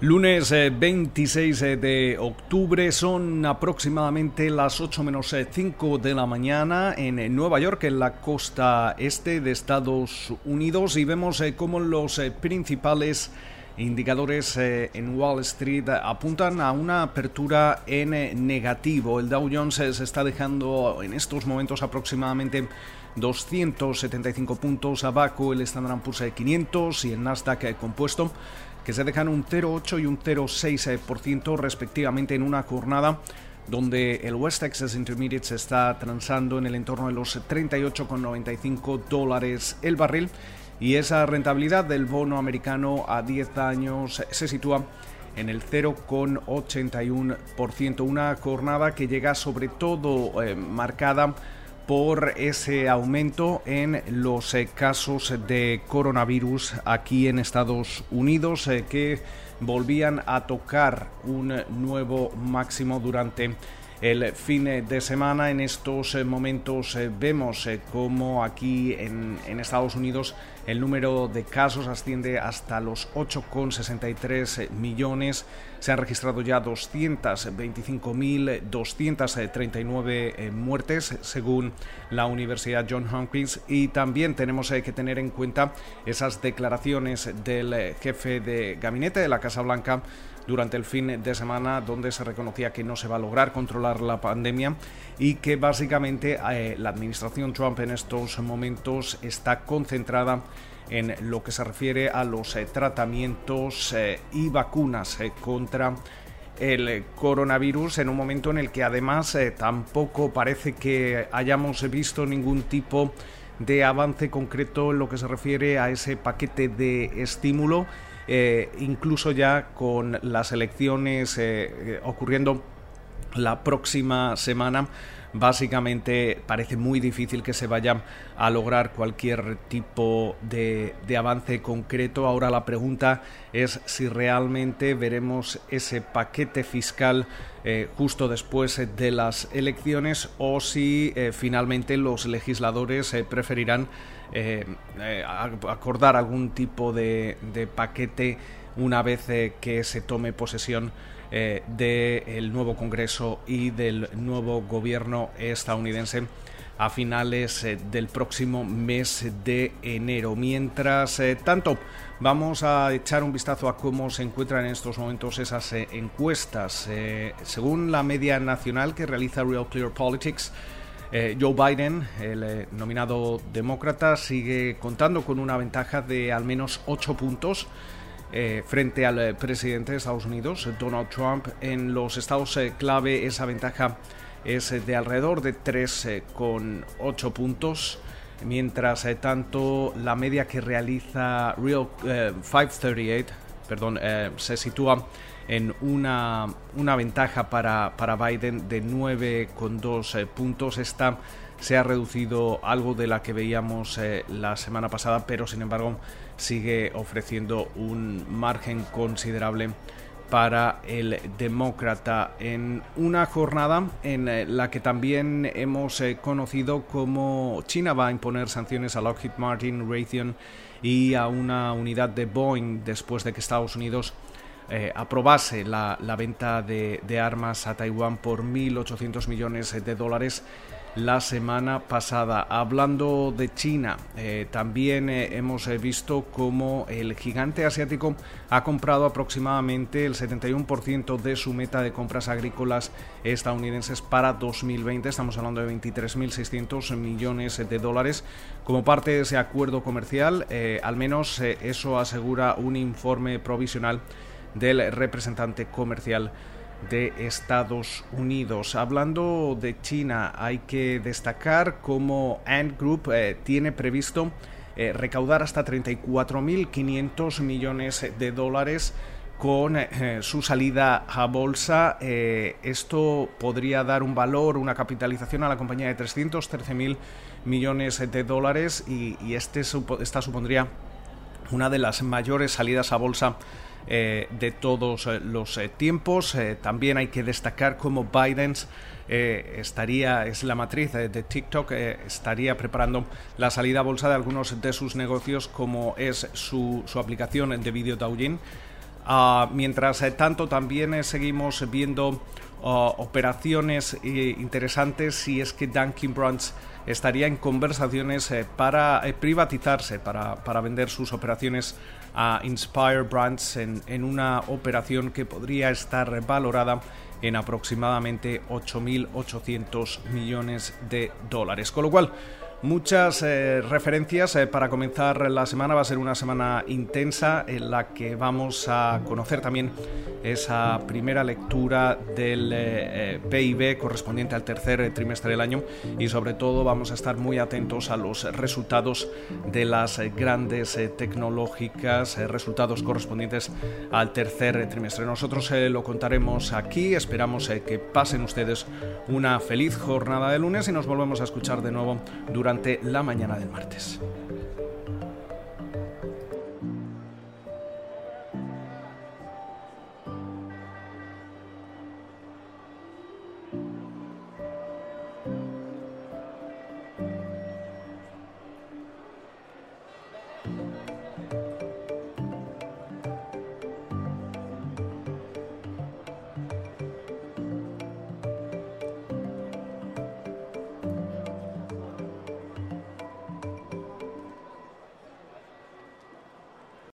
Lunes 26 eh, de octubre son aproximadamente las 8 menos 5 eh, de la mañana en Nueva York, en la costa este de Estados Unidos, y vemos eh, cómo los principales indicadores en Wall Street apuntan a una apertura en negativo. El Dow Jones se está dejando en estos momentos aproximadamente 275 puntos abajo, el Standard Poor's 500 y el Nasdaq compuesto que se dejan un 0,8 y un 0,6% respectivamente en una jornada donde el West Texas Intermediate se está transando en el entorno de los 38,95 dólares el barril. Y esa rentabilidad del bono americano a 10 años se sitúa en el 0,81%, una jornada que llega sobre todo eh, marcada por ese aumento en los eh, casos de coronavirus aquí en Estados Unidos eh, que volvían a tocar un nuevo máximo durante el fin de semana. En estos eh, momentos eh, vemos eh, cómo aquí en, Estados Unidos el número de casos asciende hasta los 8,63 millones. Se han registrado ya 225.239 muertes según la Universidad John Hopkins y también tenemos que tener en cuenta esas declaraciones del jefe de gabinete de la Casa Blanca durante el fin de semana donde se reconocía que no se va a lograr controlar la pandemia y que básicamente eh, la administración Trump en estos momentos está concentrada en lo que se refiere a los eh, tratamientos eh, y vacunas contra el coronavirus en un momento en el que además tampoco parece que hayamos visto ningún tipo de avance concreto en lo que se refiere a ese paquete de estímulo eh, incluso ya con las elecciones eh, eh, ocurriendo la próxima semana básicamente parece muy difícil que se vaya a lograr cualquier tipo de, avance concreto. Ahora la pregunta es si realmente veremos ese paquete fiscal justo después de las elecciones o si finalmente los legisladores preferirán eh, eh, acordar algún tipo de, paquete una vez eh, que se tome posesión del nuevo Congreso y del nuevo gobierno estadounidense a finales del próximo mes de enero. Mientras tanto, vamos a echar un vistazo a cómo se encuentran en estos momentos esas encuestas. según la media nacional que realiza Real Clear Politics, eh, Joe Biden, el eh, nominado demócrata, sigue contando con una ventaja de al menos 8 puntos eh, frente al presidente de Estados Unidos, Donald Trump. En los estados clave esa ventaja es de alrededor de 3,8 puntos. Mientras tanto, la media que realiza Real 538 perdón, se sitúa en una, una ventaja para, para, Biden de 9,2 eh, puntos. Esta se ha reducido algo de la que veíamos eh, la semana pasada, pero sin embargo sigue ofreciendo un margen considerable para el demócrata en una jornada en eh, la que también hemos conocido cómo China va a imponer sanciones a Lockheed Martin, Raytheon y a una unidad de Boeing después de que Estados Unidos eh, aprobase la, venta de, armas a Taiwán por 1.800 millones de dólares la semana pasada. Hablando de China, eh, también eh, hemos visto cómo el gigante asiático ha comprado aproximadamente el 71% de su meta de compras agrícolas estadounidenses para 2020. Estamos hablando de 23.600 millones de dólares. Como parte de ese acuerdo comercial, al menos eso asegura un informe provisional del representante comercial de Estados Unidos. Hablando de China, hay que destacar cómo Ant Group eh, tiene previsto eh, recaudar hasta 34.500 millones de dólares con eh, su salida a bolsa. esto podría dar un valor, una capitalización a la compañía de 313.000 millones de dólares y, este, esta supondría una de las mayores salidas a bolsa eh, de todos eh, los eh, tiempos. también hay que destacar cómo Biden estaría, es la matriz de TikTok, estaría preparando la salida a bolsa de algunos de sus negocios como es su, su aplicación de vídeo Douyin Ah, mientras tanto, también seguimos viendo ah, operaciones interesantes si es que Dunkin' Brands estaría en conversaciones para privatizarse, para, para, vender sus operaciones a Inspire Brands en, en una operación que podría estar valorada en aproximadamente 8.800 millones de dólares. Con lo cual, Muchas eh, referencias eh, para comenzar la semana. Va a ser una semana intensa en la que vamos a conocer también esa primera lectura del eh, PIB correspondiente al tercer trimestre del año y sobre todo vamos a estar muy atentos a los resultados de las grandes tecnológicas, resultados correspondientes al tercer trimestre. Nosotros lo contaremos aquí. Esperamos que pasen ustedes una feliz jornada de lunes y nos volvemos a escuchar de nuevo durante durante la mañana del martes.